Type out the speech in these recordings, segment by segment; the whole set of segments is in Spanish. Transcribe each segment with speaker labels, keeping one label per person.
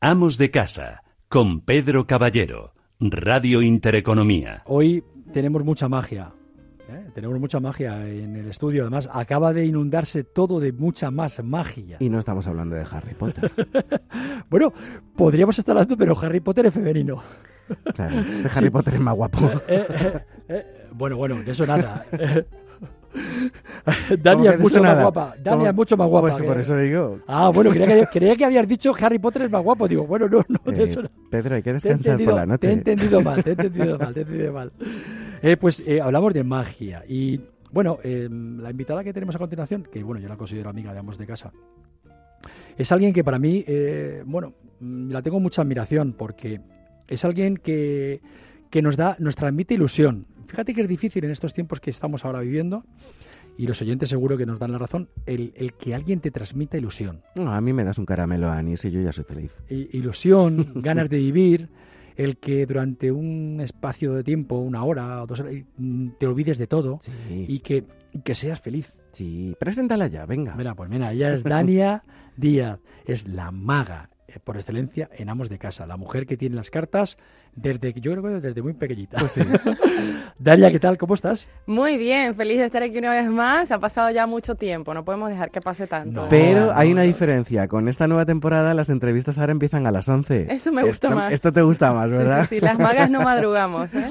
Speaker 1: Amos de Casa, con Pedro Caballero, Radio Intereconomía.
Speaker 2: Hoy tenemos mucha magia. ¿eh? Tenemos mucha magia en el estudio. Además, acaba de inundarse todo de mucha más magia.
Speaker 3: Y no estamos hablando de Harry Potter.
Speaker 2: bueno, podríamos estar hablando, pero Harry Potter es femenino.
Speaker 3: Claro, este Harry Potter es más guapo.
Speaker 2: Eh, eh, eh, bueno, bueno, de eso nada. Dani es mucho más guapa. Dani es mucho más guapa.
Speaker 3: Pues por eso digo.
Speaker 2: Ah, bueno, creía que, creía que habías dicho Harry Potter es más guapo. Digo, bueno, no, no, de
Speaker 3: Eh,
Speaker 2: eso no.
Speaker 3: Pedro, hay que descansar por la noche.
Speaker 2: Te he entendido mal, te he entendido mal, te he entendido mal. Eh, pues eh, hablamos de magia. Y bueno, eh, la invitada que tenemos a continuación, que bueno, yo la considero amiga de ambos de casa, es alguien que para mí, eh, bueno, mm, la tengo mucha admiración porque es alguien que, que nos da, nos transmite ilusión. Fíjate que es difícil en estos tiempos que estamos ahora viviendo, y los oyentes seguro que nos dan la razón, el, el que alguien te transmita ilusión.
Speaker 3: No, a mí me das un caramelo a anís y yo ya soy feliz.
Speaker 2: I- ilusión, ganas de vivir, el que durante un espacio de tiempo, una hora o dos horas, te olvides de todo
Speaker 3: Sí,
Speaker 2: y que, que seas feliz.
Speaker 3: sí. Preséntala ya, venga.
Speaker 2: Mira, pues mira, ella es Dania Díaz, es la maga eh, por excelencia en Amos de Casa, la mujer que tiene las cartas desde yo creo que desde muy pequeñita.
Speaker 3: Pues sí.
Speaker 2: Dania, ¿qué tal? ¿Cómo estás?
Speaker 4: Muy bien, feliz de estar aquí una vez más. Ha pasado ya mucho tiempo, no podemos dejar que pase tanto.
Speaker 2: No.
Speaker 3: Pero hay
Speaker 2: no,
Speaker 3: una
Speaker 2: no.
Speaker 3: diferencia. Con esta nueva temporada las entrevistas ahora empiezan a las 11.
Speaker 4: Eso me gusta
Speaker 3: esto,
Speaker 4: más.
Speaker 3: Esto te gusta más,
Speaker 4: Sí,
Speaker 3: ¿verdad?
Speaker 4: sí, sí, las magas no madrugamos. ¿eh?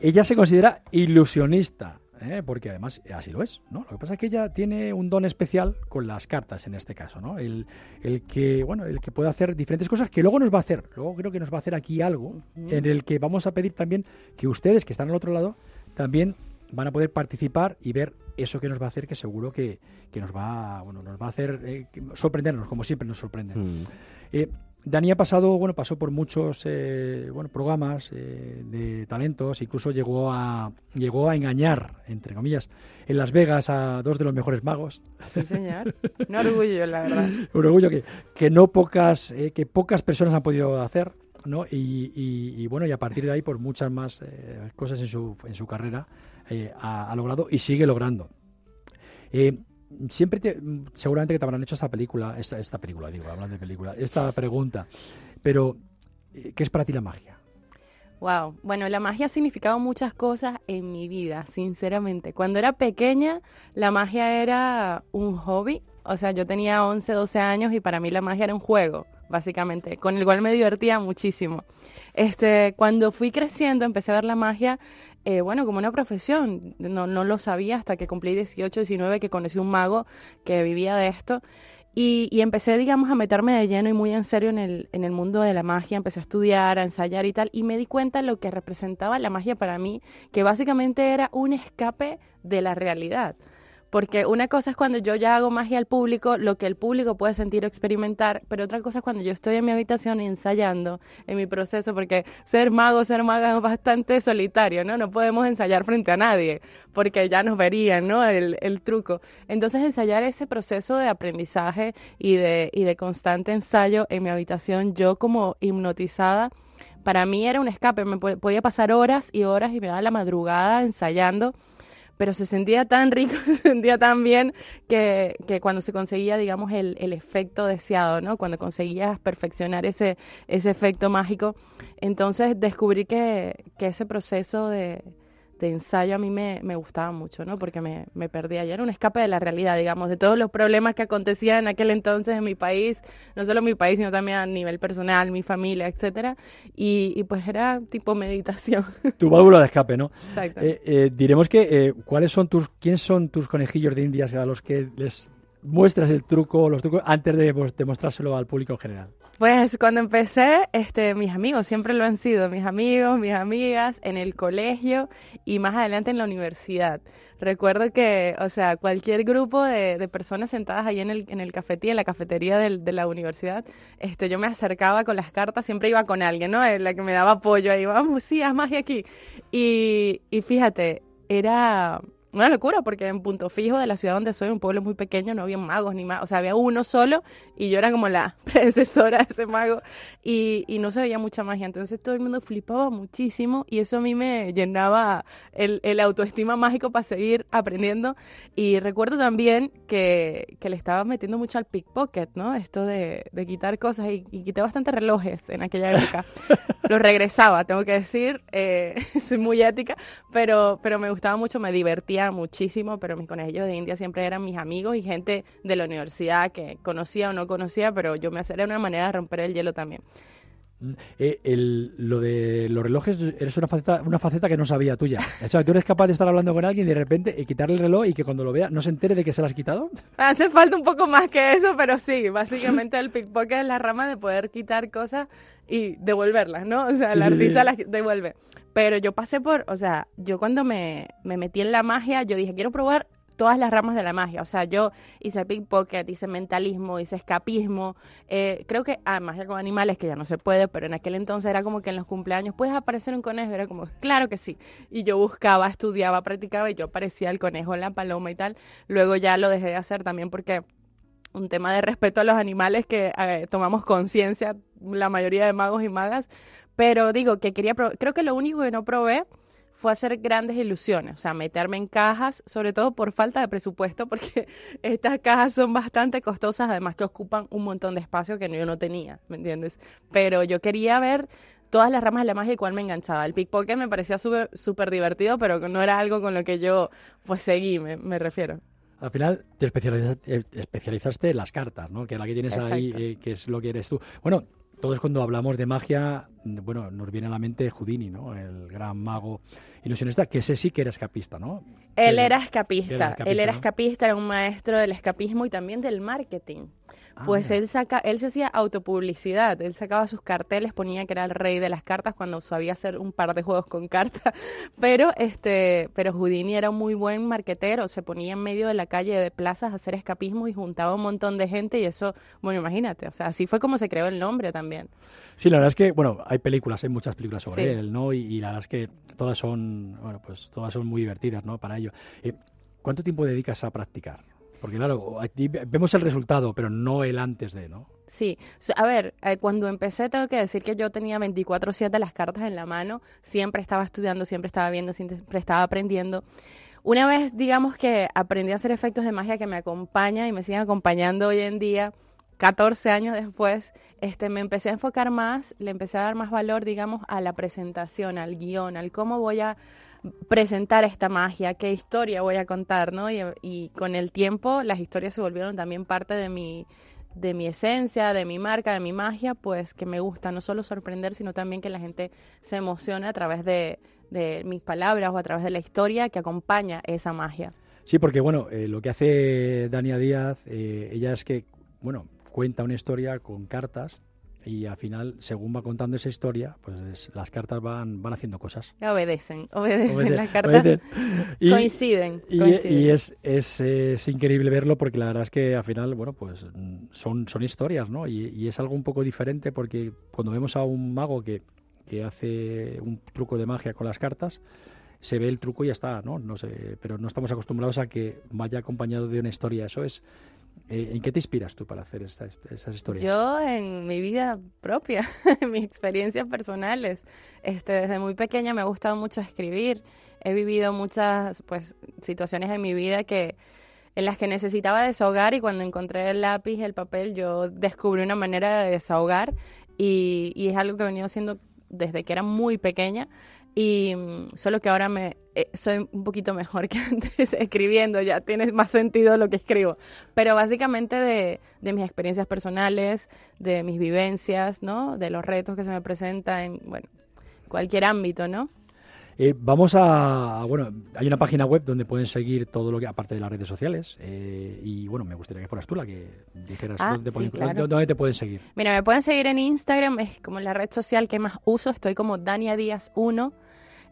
Speaker 2: Ella se considera ilusionista, ¿eh? porque además así lo es, ¿no? Lo que pasa es que ella tiene un don especial con las cartas en este caso, ¿no? El, el que, bueno, el que puede hacer diferentes cosas que luego nos va a hacer. Luego creo que nos va a hacer aquí algo en el que vamos a pedir también que ustedes que están al otro lado también van a poder participar y ver eso que nos va a hacer que seguro que, que nos va, bueno, nos va a hacer eh, sorprendernos como siempre nos sorprenden.
Speaker 3: Mm.
Speaker 2: Eh, Dani ha pasado, bueno, pasó por muchos eh, bueno, programas eh, de talentos, incluso llegó a llegó a engañar, entre comillas, en Las Vegas a dos de los mejores magos.
Speaker 4: Sí, señor. Un orgullo, la verdad.
Speaker 2: Un orgullo que, que no pocas, eh, que pocas personas han podido hacer, ¿no? Y, y- y, bueno, y a partir de ahí, por muchas más eh, cosas en su, en su carrera ha, ha logrado y sigue logrando. Eh, siempre te, seguramente que te habrán hecho esta película, esta, esta película, digo, hablando de película, esta pregunta, pero eh, ¿qué es para ti la magia?
Speaker 4: Wow. Bueno, la magia ha significado muchas cosas en mi vida, sinceramente. Cuando era pequeña, la magia era un hobby. O sea, yo tenía 11, 12 años y para mí la magia era un juego, básicamente, con el cual me divertía muchísimo. Este, cuando fui creciendo, empecé a ver la magia, eh, bueno, como una profesión. No, lo sabía hasta que cumplí 18, 19, que conocí un mago que vivía de esto. Y, y empecé, digamos, a meterme de lleno y muy en serio en el, en el mundo de la magia. Empecé a estudiar, a ensayar y tal. Y me di cuenta lo que representaba la magia para mí, que básicamente era un escape de la realidad. Porque una cosa es cuando yo ya hago magia al público, lo que el público puede sentir o experimentar, pero otra cosa es cuando yo estoy en mi habitación ensayando, en mi proceso, porque ser mago, ser maga es bastante solitario, ¿no? No podemos ensayar frente a nadie, porque ya nos verían, ¿no? El, truco. Entonces ensayar ese proceso de aprendizaje y de, y de constante ensayo en mi habitación, yo como hipnotizada, para mí era un escape, me po- podía pasar horas y horas y me daba la madrugada ensayando pero se sentía tan rico, se sentía tan bien que, que cuando se conseguía, digamos, el, el efecto deseado, ¿no? Cuando conseguías perfeccionar ese, ese efecto mágico, entonces descubrí que, que ese proceso de, de ensayo a mí me, me gustaba mucho, ¿no? Porque me, me perdía, y era un escape de la realidad, digamos, de todos los problemas que acontecían en aquel entonces en mi país, no solo en mi país, sino también a nivel personal, mi familia, etcétera, y, y pues era tipo meditación,
Speaker 2: Tu válvula de escape, ¿no?
Speaker 4: exacto.
Speaker 2: Eh, eh, diremos que eh, cuáles son tus, quiénes son tus conejillos de indias a los que les muestras el truco, los trucos antes de mos- de mostrárselo al público en general.
Speaker 4: Pues cuando empecé, este, mis amigos siempre lo han sido, mis amigos, mis amigas, en el colegio y más adelante en la universidad. Recuerdo que, o sea, cualquier grupo de, de personas sentadas ahí en el, en el cafetín, en la cafetería del- de la universidad, este, yo me acercaba con las cartas, siempre iba con alguien, ¿no? Eh, La que me daba apoyo ahí, vamos, sí, haz magia aquí. Y, y fíjate, era una locura, porque en Punto Fijo de la ciudad donde soy, un pueblo muy pequeño, no había magos ni más, o sea, había uno solo y yo era como la predecesora de ese mago y, y no se veía mucha magia, entonces todo el mundo flipaba muchísimo y eso a mí me llenaba el, el autoestima mágico para seguir aprendiendo y recuerdo también que, que le estaba metiendo mucho al pickpocket, ¿no? Esto de, de quitar cosas y, y quité bastantes relojes en aquella época. Los regresaba, tengo que decir, eh, soy muy ética, pero, pero me gustaba mucho, me divertía muchísimo, pero mis conejillos de India siempre eran mis amigos y gente de la universidad que conocía o no conocía, pero yo me hacía una manera de romper el hielo también.
Speaker 2: Eh, el- lo de los relojes es una faceta, una faceta que no sabía tuya. O sea, tú eres capaz de estar hablando con alguien y de repente eh, quitarle el reloj y que cuando lo vea no se entere de que se lo has quitado.
Speaker 4: Hace falta un poco más que eso, pero sí, básicamente el pickpocket es la rama de poder quitar cosas y devolverlas, ¿no? O sea,
Speaker 2: Sí,
Speaker 4: el
Speaker 2: sí, sí.
Speaker 4: artista las devuelve. Pero yo pasé por, o sea, yo cuando me, me metí en la magia, yo dije, quiero probar todas las ramas de la magia. O sea, yo hice pickpocket, hice mentalismo, hice escapismo. eh, creo que, ah, magia con animales, que ya no se puede, pero en aquel entonces era como que en los cumpleaños, ¿puedes aparecer un conejo? Era como, claro que sí. Y yo buscaba, estudiaba, practicaba y yo parecía el conejo, la paloma y tal. Luego ya lo dejé de hacer también porque un tema de respeto a los animales que eh, tomamos conciencia la mayoría de magos y magas, pero digo que quería creo que lo único que no probé fue hacer grandes ilusiones, o sea, meterme en cajas, sobre todo por falta de presupuesto, porque estas cajas son bastante costosas, además que ocupan un montón de espacio que yo no tenía, ¿me entiendes? Pero yo quería ver todas las ramas de la magia y cuál me enganchaba. El pickpocket me parecía súper divertido, pero no era algo con lo que yo pues seguí, me, me refiero.
Speaker 2: Al final te especializaste, eh, especializaste en las cartas, ¿no? Que es la que tienes ahí,
Speaker 4: Exacto.
Speaker 2: eh, que es lo que eres tú. Bueno, todos cuando hablamos de magia, bueno, nos viene a la mente Houdini, ¿no? El gran mago ilusionista, que ese sí que era escapista, ¿no?
Speaker 4: Él era
Speaker 2: Era
Speaker 4: escapista, él era
Speaker 2: ¿no?
Speaker 4: escapista, era un maestro del escapismo y también del marketing. Pues
Speaker 2: Ah,
Speaker 4: él saca, él se hacía autopublicidad, él sacaba sus carteles, ponía que era el rey de las cartas cuando sabía hacer un par de juegos con cartas, pero este, pero Houdini era un muy buen marquetero, se ponía en medio de la calle de plazas a hacer escapismo y juntaba un montón de gente y eso, bueno, imagínate, o sea, así fue como se creó el nombre también.
Speaker 2: Sí, la verdad es que, bueno, hay películas, hay muchas películas sobre
Speaker 4: Sí.
Speaker 2: él, ¿no? Y, y la verdad es que todas son, bueno, pues todas son muy divertidas, ¿no? Para ello. Eh, ¿Cuánto tiempo dedicas a practicar? Porque claro, vemos el resultado, pero no el antes de, ¿no?
Speaker 4: Sí, a ver, eh, cuando empecé tengo que decir que yo tenía 24/7 las cartas en la mano, siempre estaba estudiando, siempre estaba viendo, siempre estaba aprendiendo. Una vez, digamos que aprendí a hacer efectos de magia que me acompaña y me siguen acompañando hoy en día, 14 años después, este, me empecé a enfocar más, le empecé a dar más valor, digamos, a la presentación, al guion, al cómo voy a presentar esta magia, qué historia voy a contar, ¿no? Y, y con el tiempo las historias se volvieron también parte de mi, de mi esencia, de mi marca, de mi magia, pues que me gusta no solo sorprender, sino también que la gente se emocione a través de, de mis palabras o a través de la historia que acompaña esa magia.
Speaker 2: Sí, porque bueno, eh, lo que hace Dania Díaz, eh, ella es que, bueno, cuenta una historia con cartas y al final, según va contando esa historia, pues es- las cartas van, van haciendo cosas.
Speaker 4: Obedecen, obedecen,
Speaker 2: Obedecen,
Speaker 4: las cartas
Speaker 2: obedecen. Y-
Speaker 4: coinciden.
Speaker 2: Y,
Speaker 4: coinciden.
Speaker 2: y es, es, es increíble verlo porque la verdad es que al final, bueno, pues son, son historias, ¿no? Y, y es algo un poco diferente porque cuando vemos a un mago que, que hace un truco de magia con las cartas, se ve el truco y ya está, ¿no? no sé, pero no estamos acostumbrados a que vaya acompañado de una historia. Eso es. Eh, ¿En qué te inspiras tú para hacer estas, esas historias?
Speaker 4: Yo en mi vida propia, en mis experiencias personales, este, desde muy pequeña me ha gustado mucho escribir. He vivido muchas pues, situaciones en mi vida que, en las que necesitaba desahogar y cuando encontré el lápiz y el papel yo descubrí una manera de desahogar y, y es algo que he venido haciendo desde que era muy pequeña y mm, solo que ahora me eh, soy un poquito mejor que antes escribiendo, ya tiene más sentido lo que escribo, pero básicamente de, de mis experiencias personales, de mis vivencias, ¿no? De los retos que se me presentan en, bueno, cualquier ámbito, ¿no?
Speaker 2: Eh, vamos a, bueno, hay una página web donde pueden seguir todo lo que, aparte de las redes sociales, eh, y bueno, me gustaría que fueras tú la que dijeras
Speaker 4: Ah,
Speaker 2: dónde, te
Speaker 4: sí,
Speaker 2: pueden-
Speaker 4: claro.
Speaker 2: dónde te pueden seguir.
Speaker 4: Mira, me pueden seguir en Instagram, es como la red social que más uso, estoy como Dania Díaz 1.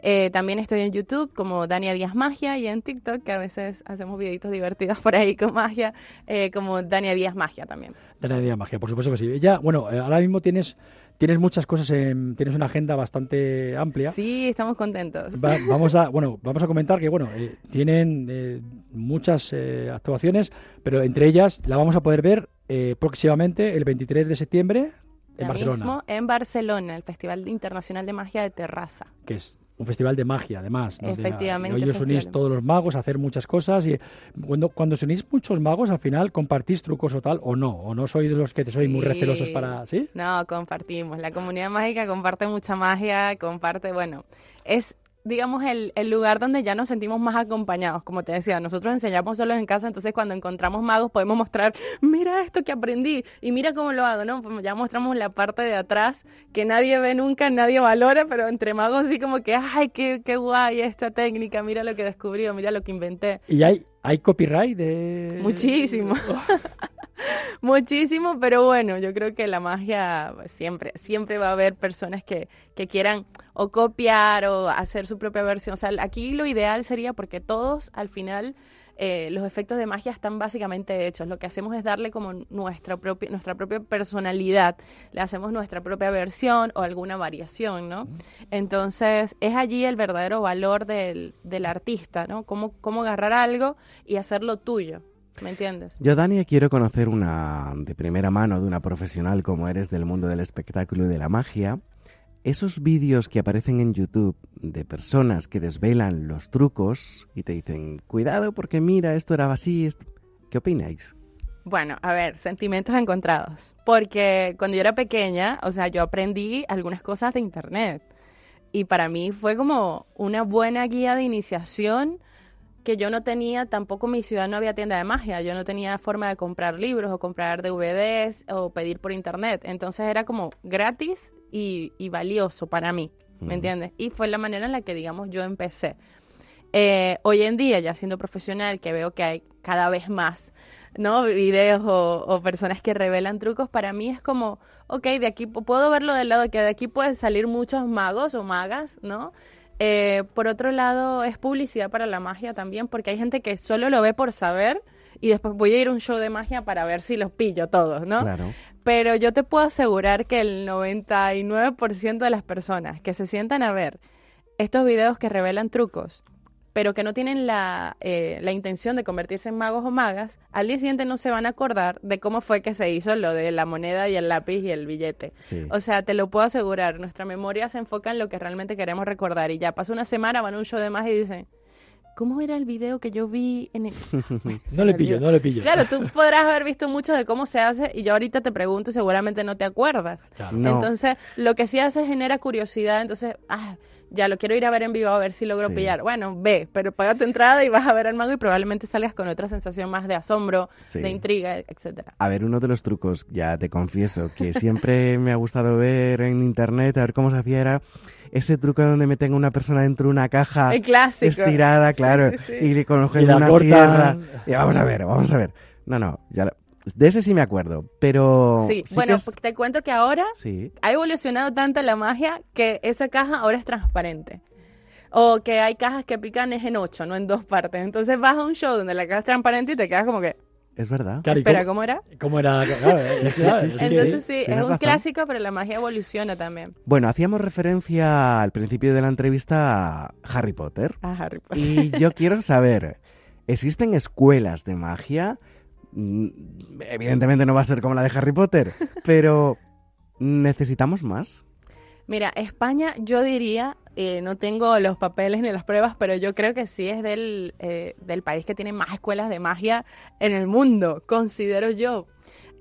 Speaker 4: Eh, también estoy en YouTube como Dania Díaz Magia y en TikTok, que a veces hacemos videitos divertidos por ahí con magia, eh, como Dania Díaz Magia también.
Speaker 2: Dania Díaz Magia, por supuesto que sí. Ella, bueno, eh, ahora mismo tienes tienes muchas cosas, en- tienes una agenda bastante amplia.
Speaker 4: Sí, estamos contentos.
Speaker 2: Va- vamos a bueno vamos a comentar que bueno eh, tienen eh, muchas eh, actuaciones pero entre ellas la vamos a poder ver eh, próximamente el 23 de septiembre en
Speaker 4: Ya
Speaker 2: Barcelona
Speaker 4: mismo en Barcelona, el Festival Internacional de Magia de Terraza.
Speaker 2: que es un festival de magia además donde,
Speaker 4: Efectivamente,
Speaker 2: hoy os unís todos los magos a hacer muchas cosas y cuando cuando os unís muchos magos al final compartís trucos o tal o no o no sois de los que te sois muy recelosos para sí
Speaker 4: No, compartimos. La comunidad mágica comparte mucha magia, comparte, bueno, es, digamos, el, el lugar donde ya nos sentimos más acompañados. Como te decía, nosotros enseñamos solos en casa, entonces cuando encontramos magos podemos mostrar, mira esto que aprendí y mira cómo lo hago, ¿no? Pues ya mostramos la parte de atrás que nadie ve nunca, nadie valora, pero entre magos sí como que, ay, qué, qué guay esta técnica, mira lo que descubrí, o mira lo que inventé.
Speaker 2: y hay hay copyright de
Speaker 4: Muchísimo. Muchísimo, pero bueno, yo creo que la magia siempre, siempre va a haber personas que, que quieran o copiar o hacer su propia versión. O sea, aquí lo ideal sería porque todos al final eh, los efectos de magia están básicamente hechos. Lo que hacemos es darle como nuestra propia, nuestra propia personalidad. Le hacemos nuestra propia versión o alguna variación, ¿no? Entonces, es allí el verdadero valor del, del artista, ¿no? Cómo, cómo agarrar algo y hacerlo tuyo. ¿Me entiendes?
Speaker 3: Yo, Dani, quiero conocer una de primera mano de una profesional como eres del mundo del espectáculo y de la magia. Esos vídeos que aparecen en YouTube de personas que desvelan los trucos y te dicen, cuidado porque mira, esto era así. esto-". ¿Qué opináis?
Speaker 4: Bueno, a ver, sentimientos encontrados. Porque cuando yo era pequeña, o sea, yo aprendí algunas cosas de internet. Y para mí fue como una buena guía de iniciación que yo no tenía, tampoco en mi ciudad no había tienda de magia, yo no tenía forma de comprar libros o comprar DVDs o pedir por internet. Entonces era como gratis y, y valioso para mí, ¿me
Speaker 3: Ujú.
Speaker 4: entiendes? Y fue la manera en la que, digamos, yo empecé. Eh, hoy en día, ya siendo profesional, que veo que hay cada vez más, ¿no? Videos o, o personas que revelan trucos, para mí es como, ok, de aquí pu- puedo verlo del lado que de aquí pueden salir muchos magos o magas, ¿no? Eh, por otro lado, es publicidad para la magia también, porque hay gente que solo lo ve por saber y después voy a ir a un show de magia para ver si los pillo todos, ¿no?
Speaker 3: Claro.
Speaker 4: Pero yo te puedo asegurar que el 99% de las personas que se sientan a ver estos videos que revelan trucos, pero que no tienen la, eh, la intención de convertirse en magos o magas, al día siguiente no se van a acordar de cómo fue que se hizo lo de la moneda y el lápiz y el billete.
Speaker 3: Sí.
Speaker 4: O sea, te lo puedo asegurar, nuestra memoria se enfoca en lo que realmente queremos recordar y ya pasa una semana, van a un show de magia y dicen, ¿cómo era el video que yo vi en el...
Speaker 2: No le pillo no le pillo
Speaker 4: Claro, tú podrás haber visto mucho de cómo se hace y yo ahorita te pregunto y seguramente no te acuerdas.
Speaker 2: Claro.
Speaker 3: No.
Speaker 4: Entonces, lo que sí hace es genera curiosidad, entonces, ah, ya lo quiero ir a ver en vivo a ver si logro
Speaker 3: Sí.
Speaker 4: pillar. Bueno, ve, pero paga tu entrada y vas a ver al mago y probablemente salgas con otra sensación más de asombro,
Speaker 3: Sí.
Speaker 4: de intriga, etcétera.
Speaker 3: A ver, uno de los trucos, ya te confieso, que siempre me ha gustado ver en internet, a ver cómo se hacía, era ese truco donde meten a una persona dentro de una caja
Speaker 4: El clásico.
Speaker 3: estirada, claro,
Speaker 4: sí, sí.
Speaker 3: y le cogen una
Speaker 2: cortan.
Speaker 3: sierra. Y vamos a ver, vamos a ver. No, no, ya lo- de ese sí me acuerdo, pero...
Speaker 4: Sí, bueno,
Speaker 3: es-
Speaker 4: te cuento que ahora
Speaker 3: Sí,
Speaker 4: ha evolucionado tanto la magia que esa caja ahora es transparente. O que hay cajas que pican es en ocho, no en dos partes. Entonces vas a un show donde la caja es transparente y te quedas como que,
Speaker 3: es verdad.
Speaker 2: Claro, ¿y
Speaker 4: espera,
Speaker 2: cómo,
Speaker 4: ¿cómo era?
Speaker 2: cómo era claro,
Speaker 3: Sí,
Speaker 2: claro,
Speaker 3: sí,
Speaker 2: es
Speaker 3: sí,
Speaker 2: que-
Speaker 4: Entonces sí, es un
Speaker 3: razón.
Speaker 4: clásico, pero la magia evoluciona también.
Speaker 3: Bueno, hacíamos referencia al principio de la entrevista a Harry Potter.
Speaker 4: A Harry Potter.
Speaker 3: Y yo quiero saber, ¿existen escuelas de magia? Mm, Evidentemente no va a ser como la de Harry Potter, pero ¿necesitamos más?
Speaker 4: Mira, España, yo diría, eh, no tengo los papeles ni las pruebas, pero yo creo que sí es del, eh, del país que tiene más escuelas de magia en el mundo, considero yo.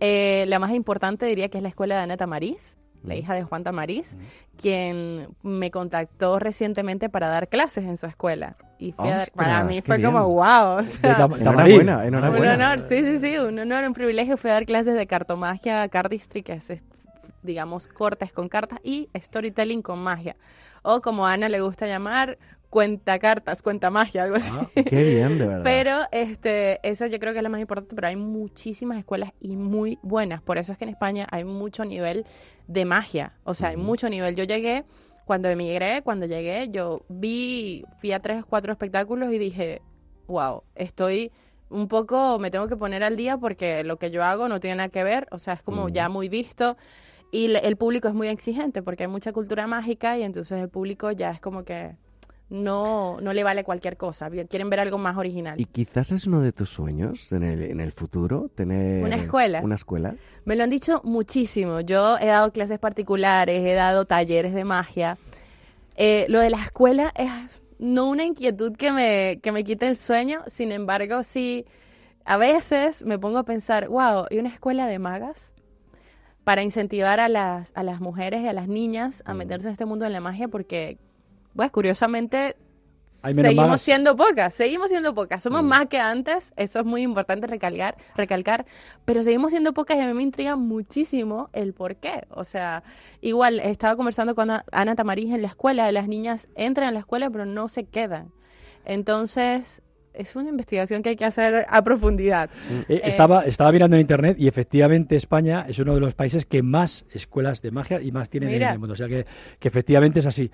Speaker 4: Eh, la más importante diría que es la escuela de Ana Tamariz, la hija de Juan Tamariz, quien me contactó recientemente para dar clases en su escuela. Y fui a dar- para
Speaker 3: ¡Ostras,
Speaker 4: mí fue como
Speaker 3: bien!
Speaker 4: wow. O sea,
Speaker 2: Tam-
Speaker 3: Enhorabuena,
Speaker 2: Tamarín.
Speaker 4: un
Speaker 3: enhorabuena.
Speaker 4: honor, sí, sí, sí, un honor, un privilegio. Fui a dar clases de cartomagia, cardistry, que es, es, digamos, cortes con cartas, y storytelling con magia. O como a Ana le gusta llamar, cuenta cartas, cuenta magia, algo así.
Speaker 2: Ah,
Speaker 3: Qué bien, de verdad.
Speaker 4: Pero este, eso yo creo que es lo más importante, pero hay muchísimas escuelas y muy buenas. Por eso es que en España hay mucho nivel de magia. O sea, hay mucho nivel. Yo llegué, cuando emigré, cuando llegué, yo vi, fui a tres o cuatro espectáculos y dije, wow, estoy un poco, me tengo que poner al día porque lo que yo hago no tiene nada que ver. O sea, es como ya muy visto. Y el público es muy exigente porque hay mucha cultura mágica y entonces el público ya es como que no, no le vale cualquier cosa. Quieren ver algo más original.
Speaker 3: Y quizás es uno de tus sueños en el, en el futuro, tener
Speaker 4: Una escuela.
Speaker 3: Una escuela.
Speaker 4: Me lo han dicho muchísimo. Yo he dado clases particulares, he dado talleres de magia. Eh, lo de la escuela es no una inquietud que me, que me quite el sueño, sin embargo, sí, a veces me pongo a pensar, wow, ¿y una escuela de magas? Para incentivar a las, a las mujeres y a las niñas a
Speaker 3: Mm.
Speaker 4: meterse en este mundo de la magia, porque, pues, curiosamente, seguimos siendo pocas, seguimos siendo pocas. Somos
Speaker 3: Mm.
Speaker 4: más que antes, eso es muy importante recalcar, recalcar, pero seguimos siendo pocas y a mí me intriga muchísimo el por qué. O sea, igual estaba conversando con Ana Tamariz en la escuela, las niñas entran a la escuela pero no se quedan. Entonces, es una investigación que hay que hacer a profundidad.
Speaker 2: Eh,
Speaker 4: Eh,
Speaker 2: estaba, estaba mirando en internet y efectivamente España es uno de los países que más escuelas de magia y más tienen en el mundo. O sea que, que efectivamente es así.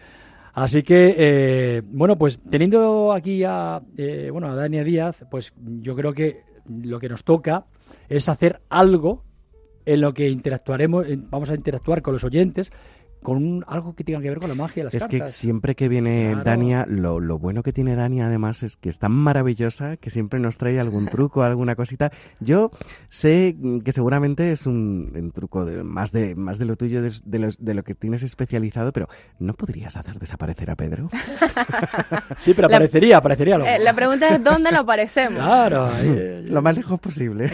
Speaker 2: Así que, eh, bueno, pues teniendo aquí a, eh, bueno, a Dania Díaz, pues yo creo que lo que nos toca es hacer algo en lo que interactuaremos, vamos a interactuar con los oyentes con un- algo que tenga que ver con la magia y las
Speaker 3: Es que
Speaker 2: cartas.
Speaker 3: siempre que viene
Speaker 2: Claro.
Speaker 3: Dania, lo, lo bueno que tiene Dania además es que es tan maravillosa que siempre nos trae algún truco, alguna cosita. Yo sé que seguramente es un, un truco de, más, de, más de lo tuyo, de, de los- de lo que tienes especializado, pero ¿no podrías hacer desaparecer a Pedro?
Speaker 2: Sí, pero
Speaker 4: La-
Speaker 2: aparecería, aparecería algo.
Speaker 4: Eh, la pregunta es, ¿dónde lo aparecemos?
Speaker 2: Claro. ahí-
Speaker 3: Lo más lejos posible.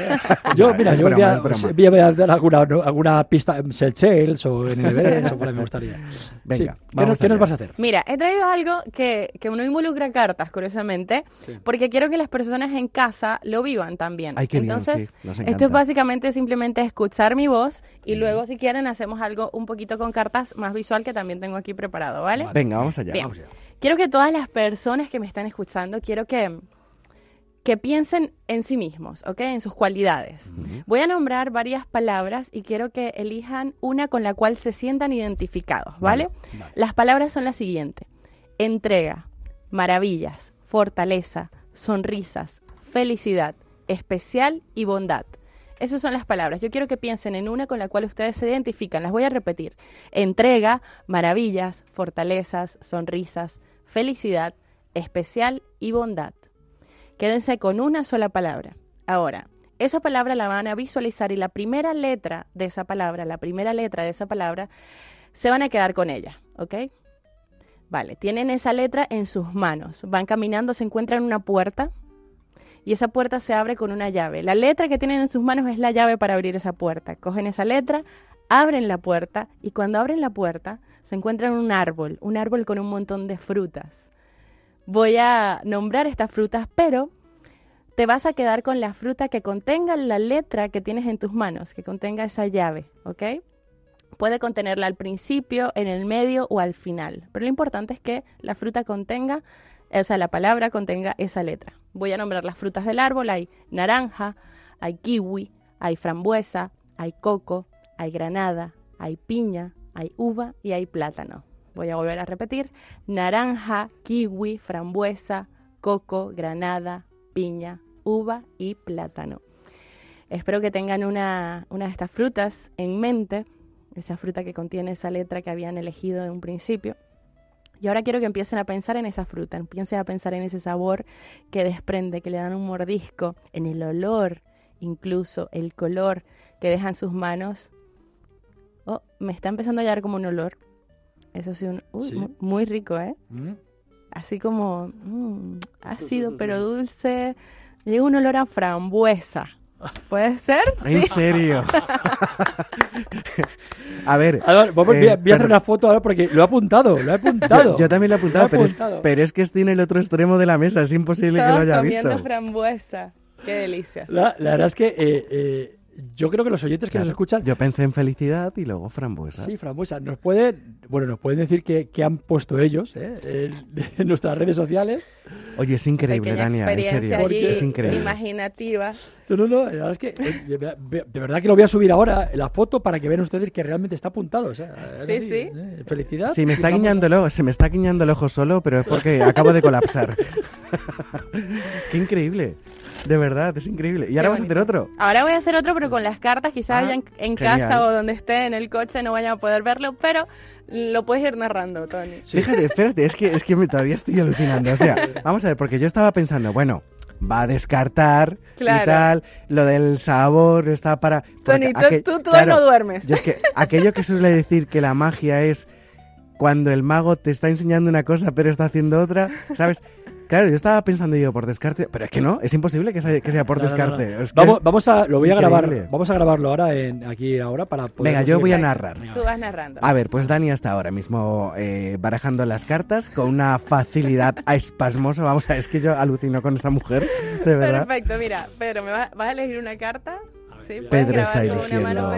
Speaker 2: Yo, mira,
Speaker 3: Es
Speaker 2: yo
Speaker 3: broma,
Speaker 2: voy, a,
Speaker 3: es
Speaker 2: voy a dar alguna, no, alguna pista en Seychelles o en el Everest, o por me gustaría.
Speaker 3: Venga,
Speaker 2: Sí, ¿Qué,
Speaker 3: vamos
Speaker 2: nos, qué nos vas a hacer?
Speaker 4: Mira, he traído algo que, que no involucra cartas, curiosamente,
Speaker 2: Sí.
Speaker 4: porque quiero que las personas en casa lo vivan también.
Speaker 3: Ay, qué bien,
Speaker 4: Entonces,
Speaker 3: sí, nos
Speaker 4: esto es básicamente simplemente escuchar mi voz y luego, si quieren, hacemos algo un poquito con cartas más visual que también tengo aquí preparado, ¿vale?
Speaker 2: Vale.
Speaker 3: Venga, vamos allá.
Speaker 4: Bien.
Speaker 2: Vamos allá.
Speaker 4: Quiero que todas las personas que me están escuchando, quiero que, que piensen en sí mismos, ¿ok? En sus cualidades. Voy a nombrar varias palabras y quiero que elijan una con la cual se sientan identificados, ¿vale?
Speaker 2: Vale.
Speaker 4: Las palabras son las siguientes. Entrega, maravillas, fortaleza, sonrisas, felicidad, especial y bondad. Esas son las palabras. Yo quiero que piensen en una con la cual ustedes se identifican. Las voy a repetir. Entrega, maravillas, fortalezas, sonrisas, felicidad, especial y bondad. Quédense con una sola palabra. Ahora, esa palabra la van a visualizar y la primera letra de esa palabra, la primera letra de esa palabra, se van a quedar con ella, ¿ok? Vale, tienen esa letra en sus manos. Van caminando, se encuentran una puerta y esa puerta se abre con una llave. La letra que tienen en sus manos es la llave para abrir esa puerta. Cogen esa letra, abren la puerta y cuando abren la puerta se encuentran un árbol, un árbol con un montón de frutas. Voy a nombrar estas frutas, pero te vas a quedar con la fruta que contenga la letra que tienes en tus manos, que contenga esa llave, ¿ok? Puede contenerla al principio, en el medio o al final, pero lo importante es que la fruta contenga, o sea, la palabra contenga esa letra. Voy a nombrar las frutas del árbol, hay naranja, hay kiwi, hay frambuesa, hay coco, hay granada, hay piña, hay uva y hay plátano. Voy a volver a repetir, naranja, kiwi, frambuesa, coco, granada, piña, uva y plátano. Espero que tengan una, una de estas frutas en mente, esa fruta que contiene esa letra que habían elegido en un principio. Y ahora quiero que empiecen a pensar en esa fruta, empiecen a pensar en ese sabor que desprende, que le dan un mordisco, en el olor, incluso el color que dejan sus manos. Oh, me está empezando a llegar como un olor. Eso sí, un, uy,
Speaker 2: Sí.
Speaker 4: muy rico, ¿eh?
Speaker 2: Mm.
Speaker 4: así como mm, ácido pero dulce. Llega un olor a frambuesa. ¿Puede ser?
Speaker 3: ¿En serio? a ver.
Speaker 2: A ver, vamos, voy, a,
Speaker 3: eh,
Speaker 2: voy a hacer una foto ahora porque lo he apuntado, lo he apuntado.
Speaker 3: Yo, yo también lo he apuntado,
Speaker 2: Lo he
Speaker 3: pero, es,
Speaker 2: apuntado.
Speaker 3: pero es que estoy en el otro extremo de la mesa. Es imposible que lo haya
Speaker 4: comiendo
Speaker 3: visto.
Speaker 4: frambuesa. Qué delicia.
Speaker 2: La, la verdad es que eh, eh, yo creo que los oyentes que nos escuchan,
Speaker 3: Yo pensé en felicidad y luego frambuesa.
Speaker 2: sí, frambuesa, nos pueden, bueno, nos pueden decir que, que han puesto ellos eh, en, en nuestras redes sociales.
Speaker 3: Oye, es increíble, Dania, en
Speaker 4: experiencia
Speaker 3: serio.
Speaker 4: allí
Speaker 3: Es increíble.
Speaker 4: imaginativa.
Speaker 2: No, no, no, la verdad es que eh, de, verdad que lo voy a subir ahora, la foto, para que vean ustedes que realmente está apuntado. o sea, es
Speaker 4: Sí,
Speaker 2: así,
Speaker 4: sí.
Speaker 2: eh, Felicidad.
Speaker 3: Sí, me está guiñando el ojo, se me está guiñando el ojo solo, pero es porque acabo de colapsar. Qué increíble. De verdad, es increíble. Y ahora
Speaker 4: Qué
Speaker 3: vas a hacer
Speaker 4: bonito.
Speaker 3: otro.
Speaker 4: Ahora voy a hacer otro, pero con las cartas, quizás
Speaker 3: Ah,
Speaker 4: ya en, casa o donde esté en el coche no vayan a poder verlo, pero lo puedes ir narrando, Tony.
Speaker 2: Sí.
Speaker 3: Fíjate, espérate, es que, es que me, todavía estoy alucinando. O sea, vamos a ver, porque yo estaba pensando, bueno, va a descartar y tal, lo del sabor está para...
Speaker 4: Tony, tú,
Speaker 3: aqu-
Speaker 4: tú, tú
Speaker 3: claro,
Speaker 4: no duermes.
Speaker 3: yo es que aquello que suele decir que la magia es cuando el mago te está enseñando una cosa pero está haciendo otra, ¿sabes? Claro, yo estaba pensando yo por descarte, pero es que no, es imposible que sea, que sea por
Speaker 2: No, no, no, no.
Speaker 3: descarte. es que-
Speaker 2: Vamos, vamos a, lo voy a grabar,
Speaker 3: Increíble.
Speaker 2: vamos a grabarlo ahora en, aquí ahora para poder.
Speaker 3: Venga, yo voy a narrar.
Speaker 4: Tú vas narrando.
Speaker 3: A ver, pues Dani está ahora mismo eh, barajando las cartas con una facilidad espasmosa. Vamos a es que yo alucino con esta mujer, de verdad.
Speaker 4: Perfecto, mira, Pedro, ¿me vas, vas a elegir una carta? Sí,
Speaker 2: Pedro
Speaker 3: está eligiendo.
Speaker 2: A la a a-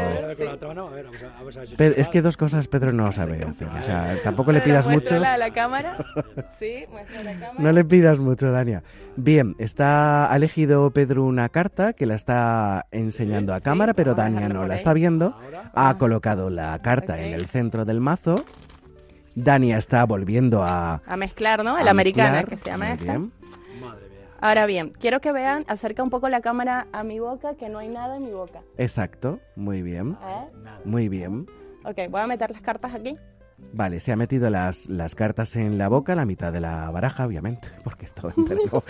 Speaker 2: a
Speaker 3: es que dos cosas Pedro no sabe hacer. O sea, tampoco le pidas mucho.
Speaker 4: muéstrala a la cámara. Sí, muestra la cámara.
Speaker 3: No le pidas mucho, Dania. Bien, está, ha elegido Pedro una carta que la está enseñando a
Speaker 4: Sí,
Speaker 3: cámara, pero
Speaker 4: a
Speaker 3: Dania no la está viendo. Ha colocado la carta en el centro del mazo. Dania está volviendo a.
Speaker 4: A mezclar, ¿no?
Speaker 3: a
Speaker 4: La americana,
Speaker 3: mezclar.
Speaker 4: que se llama esta. Ahora bien, quiero que vean, acerca un poco la cámara a mi boca, que no hay nada en mi boca.
Speaker 3: Exacto, muy bien.
Speaker 4: ¿Eh?
Speaker 3: Muy bien.
Speaker 4: Ok, voy a meter las cartas aquí.
Speaker 3: Vale, se ha metido las, las cartas en la boca, la mitad de la baraja, obviamente, porque es todo entero.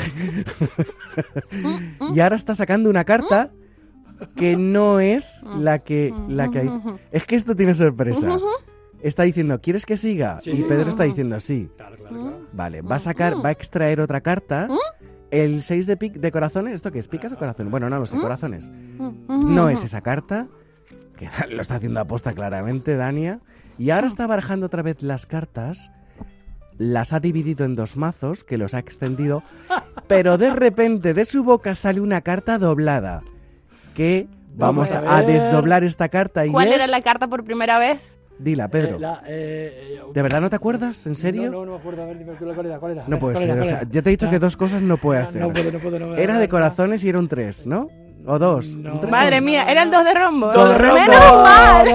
Speaker 3: y ahora está sacando una carta que no es la que, la que hay. Es que esto tiene sorpresa. Está diciendo, ¿quieres que siga?
Speaker 2: Sí.
Speaker 3: Y Pedro está diciendo, sí.
Speaker 2: Claro, claro, claro.
Speaker 3: Vale, va a sacar, va a extraer otra carta. El 6 de, pic, de corazones, ¿esto qué es? ¿Picas o corazones? Bueno, no lo sé, corazones. No es esa carta, que lo está haciendo aposta claramente, Dania. Y ahora está barajando otra vez las cartas. Las ha dividido en dos mazos, que los ha extendido. Pero de repente de su boca sale una carta doblada. Que vamos a, desdoblar esta carta y
Speaker 4: ¿Cuál
Speaker 3: es-
Speaker 4: era la carta por primera vez?
Speaker 3: Dila, Pedro.
Speaker 2: Eh, la, eh, eh,
Speaker 3: ¿De verdad no te acuerdas? ¿En serio?
Speaker 2: No, no, no me acuerdo. A ver, dime tú la- cuál era. ¿Cuál era?
Speaker 3: No puede
Speaker 2: ¿cuál
Speaker 3: ser.
Speaker 2: era,
Speaker 3: O sea,
Speaker 2: era?
Speaker 3: ya te he dicho que dos cosas no puede
Speaker 2: no,
Speaker 3: hacer.
Speaker 2: No puedo, no puedo, no,
Speaker 3: Era
Speaker 2: no,
Speaker 3: de corazones y era un 3, ¿no? O dos.
Speaker 2: No.
Speaker 3: tres.
Speaker 4: Madre mía, eran dos de rombo.
Speaker 2: Dos de rombo.
Speaker 4: Menos mal.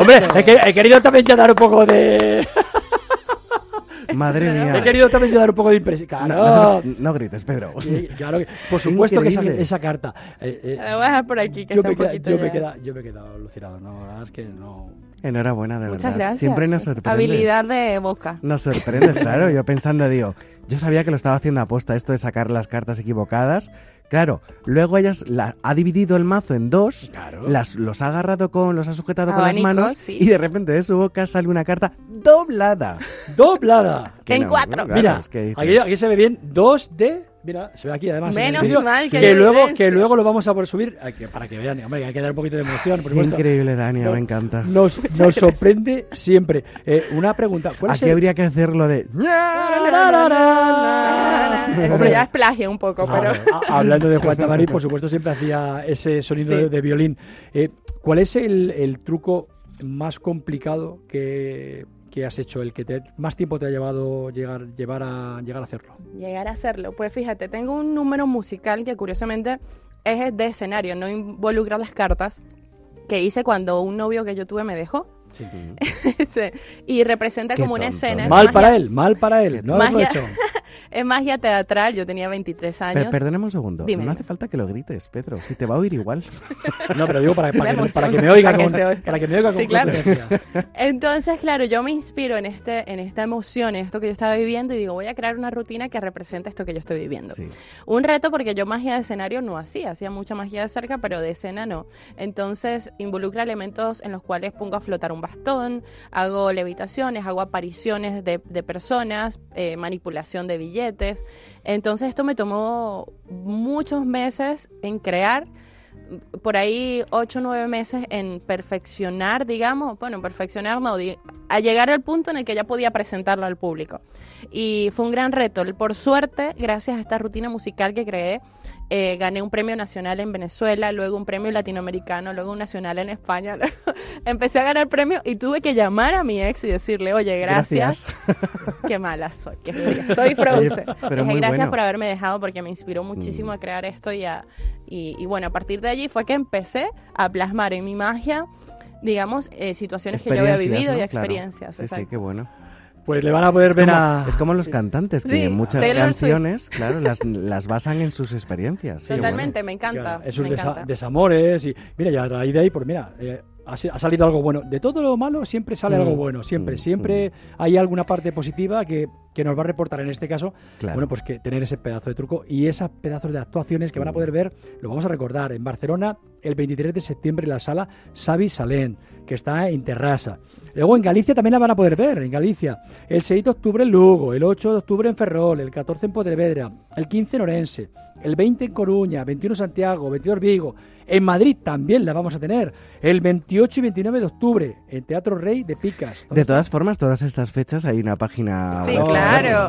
Speaker 2: Hombre, he querido también ya dar un poco de.
Speaker 3: Madre mía.
Speaker 2: he querido también dar un poco de impresión.
Speaker 3: No,
Speaker 2: Claro.
Speaker 3: no, no grites, Pedro.
Speaker 2: Sí, claro que- por supuesto que esa, esa carta. eh, eh,
Speaker 4: La voy a dejar por aquí, que
Speaker 2: yo,
Speaker 4: está
Speaker 2: me
Speaker 4: un
Speaker 2: queda-
Speaker 4: poquito
Speaker 2: yo, me
Speaker 4: ya.
Speaker 2: queda- yo me he quedado alucinado. No, la verdad es que no.
Speaker 3: Enhorabuena, de
Speaker 4: Muchas
Speaker 3: verdad.
Speaker 4: gracias.
Speaker 3: Siempre nos sorprendes.
Speaker 4: Habilidad de boca.
Speaker 3: Nos sorprendes, claro. Yo pensando, digo, yo sabía que lo estaba haciendo aposta esto de sacar las cartas equivocadas. Claro, luego ellas la, ha dividido el mazo en dos,
Speaker 2: Claro.
Speaker 3: las, los ha agarrado con, los ha sujetado
Speaker 4: Abanico,
Speaker 3: con las manos
Speaker 4: sí.
Speaker 3: y de repente de su boca sale una carta doblada.
Speaker 2: Doblada.
Speaker 3: Que
Speaker 4: En
Speaker 3: no,
Speaker 4: cuatro.
Speaker 3: claro,
Speaker 2: Mira,
Speaker 3: es que dices-
Speaker 2: aquí, aquí se ve bien. Dos de. Mira, se ve aquí además.
Speaker 4: Menos mal que
Speaker 2: que
Speaker 4: hay
Speaker 2: luego
Speaker 4: evidencia.
Speaker 2: que luego lo vamos a por subir hay que- para que vean. Hombre, hay que dar un poquito de emoción, por
Speaker 3: increíble, Dania,
Speaker 2: No,
Speaker 3: me encanta.
Speaker 2: Nos, nos sorprende siempre. Eh, una pregunta. ¿Cuál es
Speaker 3: Aquí
Speaker 2: el-
Speaker 3: habría que hacerlo de...
Speaker 4: Eso ya es plagio un poco,
Speaker 2: Ah,
Speaker 4: pero...
Speaker 2: a- hablando de Juan Tamari, por supuesto, siempre hacía ese sonido
Speaker 4: Sí.
Speaker 2: de, de violín. Eh, ¿Cuál es el, el truco más complicado que, que has hecho? El que te- más tiempo te ha llevado llegar, llevar a, llegar a hacerlo.
Speaker 4: Llegar a hacerlo. Pues fíjate, tengo un número musical que curiosamente es de escenario, no involucra las cartas, que hice cuando un novio que yo tuve me dejó.
Speaker 2: Sí.
Speaker 4: Sí, y representa
Speaker 3: Qué
Speaker 4: como una
Speaker 3: tonto,
Speaker 4: escena.
Speaker 3: ¿no?
Speaker 4: es
Speaker 2: Mal
Speaker 4: magia-
Speaker 2: para él, mal para él. No
Speaker 4: Magia.
Speaker 2: hecho.
Speaker 4: Es magia teatral, yo tenía 23
Speaker 3: Per-
Speaker 4: años.
Speaker 3: perdóname un segundo.
Speaker 4: Dime,
Speaker 3: no hace falta que lo grites, Pedro. Si te va a oír igual.
Speaker 2: No, pero digo para, para, que, para que me oiga
Speaker 4: para que
Speaker 2: con,
Speaker 4: oiga.
Speaker 2: para que me oiga
Speaker 4: Sí,
Speaker 2: con
Speaker 4: claro. Entonces, claro, yo me inspiro en este, en esta emoción, en esto que yo estaba viviendo, y digo, voy a crear una rutina que represente esto que yo estoy viviendo.
Speaker 3: Sí.
Speaker 4: Un reto porque yo magia de escenario no hacía, hacía mucha magia de cerca, pero de escena no. Entonces involucra elementos en los cuales pongo a flotar un bastón, hago levitaciones, hago apariciones de, de personas, eh, manipulación de billetes. Entonces esto me tomó muchos meses en crear por ahí ocho o nueve meses en perfeccionar, digamos, bueno, perfeccionar no, a llegar al punto en el que ya podía presentarlo al público. Y fue un gran reto. Por suerte, gracias a esta rutina musical que creé, eh, gané un premio nacional en Venezuela, luego un premio latinoamericano, luego un nacional en España. luego Empecé a ganar premios y tuve que llamar a mi ex y decirle, oye, gracias. Qué mala soy, qué fría. Soy
Speaker 3: pero
Speaker 4: Dije, gracias
Speaker 3: bueno.
Speaker 4: por haberme dejado porque me inspiró muchísimo
Speaker 3: Mm.
Speaker 4: a crear esto y, a- y, y bueno, a partir de allí fue que empecé a plasmar en mi magia, digamos, eh, situaciones que yo había vivido
Speaker 3: ¿no?
Speaker 4: y
Speaker 3: Claro.
Speaker 4: experiencias.
Speaker 3: Sí, sí,
Speaker 4: exacto.
Speaker 3: qué bueno.
Speaker 2: Pues le van a poder
Speaker 3: Es
Speaker 2: ver
Speaker 3: como,
Speaker 2: a...
Speaker 3: es como los
Speaker 2: Sí.
Speaker 3: cantantes, que
Speaker 4: Sí,
Speaker 3: muchas
Speaker 4: Taylor
Speaker 3: canciones, claro, las, las basan en sus experiencias. Sí,
Speaker 4: Totalmente, me encanta.
Speaker 2: Claro, esos
Speaker 4: me
Speaker 2: desa-
Speaker 4: encanta.
Speaker 2: desamores y mira, y a raíz de ahí, pues mira, eh, ha, salido algo bueno. De todo lo malo siempre sale
Speaker 3: Mm,
Speaker 2: algo bueno, siempre,
Speaker 3: mm,
Speaker 2: siempre hay alguna parte positiva que, que nos va a reportar en este caso,
Speaker 3: Claro.
Speaker 2: bueno, pues que tener ese pedazo de truco y esos pedazos de actuaciones que van a poder ver, lo vamos a recordar en Barcelona el 23 de septiembre en la sala Xavi Salén, que está en Terrassa. Luego en Galicia también la van a poder ver, en Galicia. El 6 de octubre en Lugo, el 8 de octubre en Ferrol, el 14 en Pontevedra, el 15 en Orense, el 20 en Coruña, 21 en Santiago, 22 en Vigo. En Madrid también la vamos a tener, el 28 y 29 de octubre, en Teatro Rey de Picas. ¿Dónde
Speaker 3: De
Speaker 2: está?
Speaker 3: todas formas, todas estas fechas hay una página
Speaker 4: Sí,
Speaker 3: web,
Speaker 4: claro.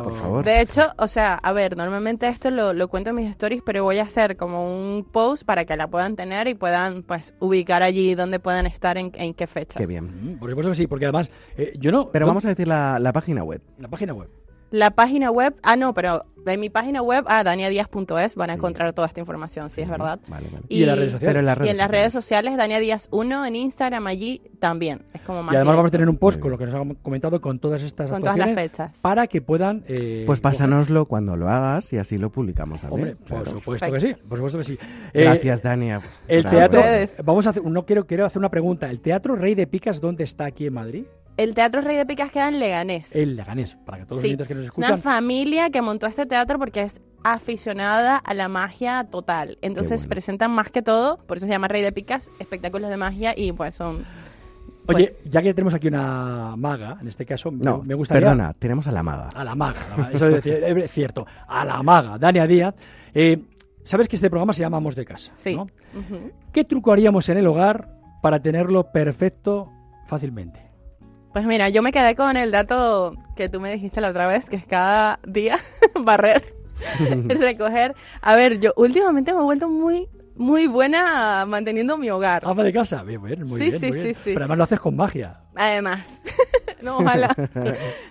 Speaker 3: Por favor.
Speaker 4: De hecho, o sea, a ver, normalmente esto lo, lo cuento en mis stories, pero voy a hacer como un post para que la puedan tener y puedan, pues, ubicar allí donde puedan estar en, en qué fechas.
Speaker 3: Qué bien.
Speaker 2: Mm, Por supuesto que sí, porque además eh, yo no...
Speaker 3: Pero
Speaker 2: no-
Speaker 3: vamos a decir la, la página web.
Speaker 2: La página web.
Speaker 4: La página web, ah, no, pero en mi página web, ah, daniadiaz.es, van a
Speaker 3: Sí.
Speaker 4: encontrar toda esta información, sí, es verdad.
Speaker 3: Vale, vale.
Speaker 2: Y en las redes sociales.
Speaker 3: Pero en las
Speaker 4: y
Speaker 3: redes
Speaker 4: en las
Speaker 3: sociales.
Speaker 4: redes sociales, Dania Díaz 1, en Instagram, allí también. Es como más
Speaker 2: Y además vamos a tener un post con lo que nos han comentado con todas estas
Speaker 4: con todas las fechas.
Speaker 2: para que puedan... eh,
Speaker 3: Pues
Speaker 2: coger-
Speaker 3: pásanoslo cuando lo hagas y así lo publicamos también.
Speaker 2: Hombre,
Speaker 3: Claro.
Speaker 2: por supuesto que sí, por supuesto que sí. Eh,
Speaker 3: Gracias, Dania.
Speaker 2: El teatro, vamos a hacer, no quiero, quiero hacer una pregunta. ¿El Teatro Rey de Picas dónde está aquí en Madrid?
Speaker 4: El Teatro Rey de Picas queda en Leganés.
Speaker 2: El Leganés, para que todos los
Speaker 4: Sí,
Speaker 2: oyentes que nos
Speaker 4: Una
Speaker 2: escuchan.
Speaker 4: familia que montó este teatro porque es aficionada a la magia total. Entonces
Speaker 3: bueno.
Speaker 4: presentan más que todo, por eso se llama Rey de Picas, espectáculos de magia y pues son...
Speaker 2: Oye, ya que tenemos aquí una maga, en este caso, me-
Speaker 3: No,
Speaker 2: me gustaría...
Speaker 3: perdona, tenemos a la maga.
Speaker 2: A la maga, la maga, eso es, decir, es cierto. A la maga, Dania Díaz. Eh, Sabes que este programa se llama Amos de Casa,
Speaker 4: Sí.
Speaker 2: ¿Qué truco haríamos en el hogar para tenerlo perfecto fácilmente?
Speaker 4: Pues mira, yo me quedé con el dato que tú me dijiste la otra vez, que es cada día barrer, recoger. A ver, yo últimamente me he vuelto muy, muy buena manteniendo mi hogar.
Speaker 2: Ama de casa, bien, bien, muy
Speaker 4: Sí,
Speaker 2: bien,
Speaker 4: sí,
Speaker 2: muy bien.
Speaker 4: sí, sí.
Speaker 2: Pero además lo haces con magia.
Speaker 4: Además, no, ojalá.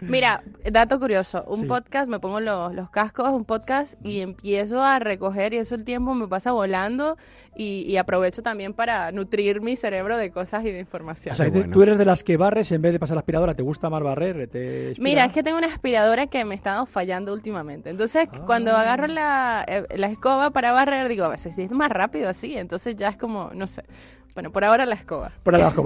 Speaker 4: Mira, dato curioso, un
Speaker 2: Sí.
Speaker 4: podcast, me pongo los, los cascos, un podcast y empiezo a recoger y eso el tiempo me pasa volando y, y aprovecho también para nutrir mi cerebro de cosas y de información.
Speaker 2: O sea,
Speaker 3: bueno.
Speaker 2: tú eres de las que barres en vez de pasar la aspiradora. ¿Te gusta más barrer? ¿Te?
Speaker 4: Mira, es que tengo una aspiradora que me está fallando últimamente. Entonces,
Speaker 2: Ah.
Speaker 4: cuando agarro la, eh, la escoba para barrer, digo, a veces si es más rápido así. Entonces ya es como, no sé. Bueno, por ahora la escoba.
Speaker 2: Por ahí abajo.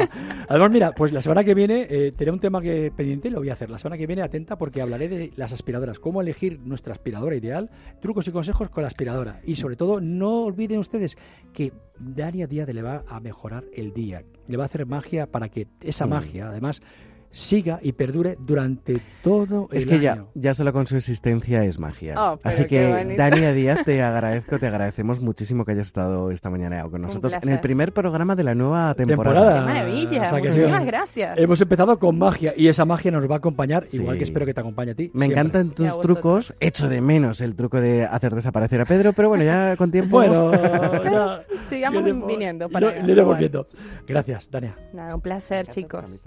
Speaker 2: Además, mira, pues la semana que viene eh, tenía un tema que pendiente y lo voy a hacer. La semana que viene atenta porque hablaré de las aspiradoras, cómo elegir nuestra aspiradora ideal, trucos y consejos con la aspiradora. Y sobre todo, no olviden ustedes que día a día le va a mejorar el día. Le va a hacer magia para que esa
Speaker 3: Mm.
Speaker 2: magia, además, siga y perdure durante todo el
Speaker 3: Es que ya,
Speaker 2: año.
Speaker 3: ya solo con su existencia es magia.
Speaker 4: Oh,
Speaker 3: Así que. Dania Díaz, te agradezco, te agradecemos muchísimo que hayas estado esta mañana con nosotros en el primer programa de la nueva temporada.
Speaker 2: Temporada.
Speaker 4: ¡Qué maravilla!
Speaker 2: o sea que sí,
Speaker 4: Muchísimas
Speaker 2: eh,
Speaker 4: gracias.
Speaker 2: Hemos empezado con magia y esa magia nos va a acompañar, igual que espero que te acompañe a ti.
Speaker 3: Me
Speaker 2: siempre.
Speaker 3: encantan tus trucos. Echo de menos el truco de hacer desaparecer a Pedro, pero bueno, ya con tiempo.
Speaker 2: Bueno, ya-
Speaker 4: Sigamos
Speaker 2: iremos-
Speaker 4: viniendo para
Speaker 2: lo iremos
Speaker 4: probar.
Speaker 2: viendo. Gracias, Dania.
Speaker 4: Nada, un placer, chicos.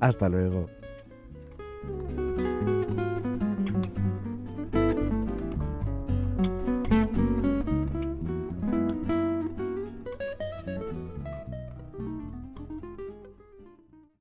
Speaker 3: Hasta luego.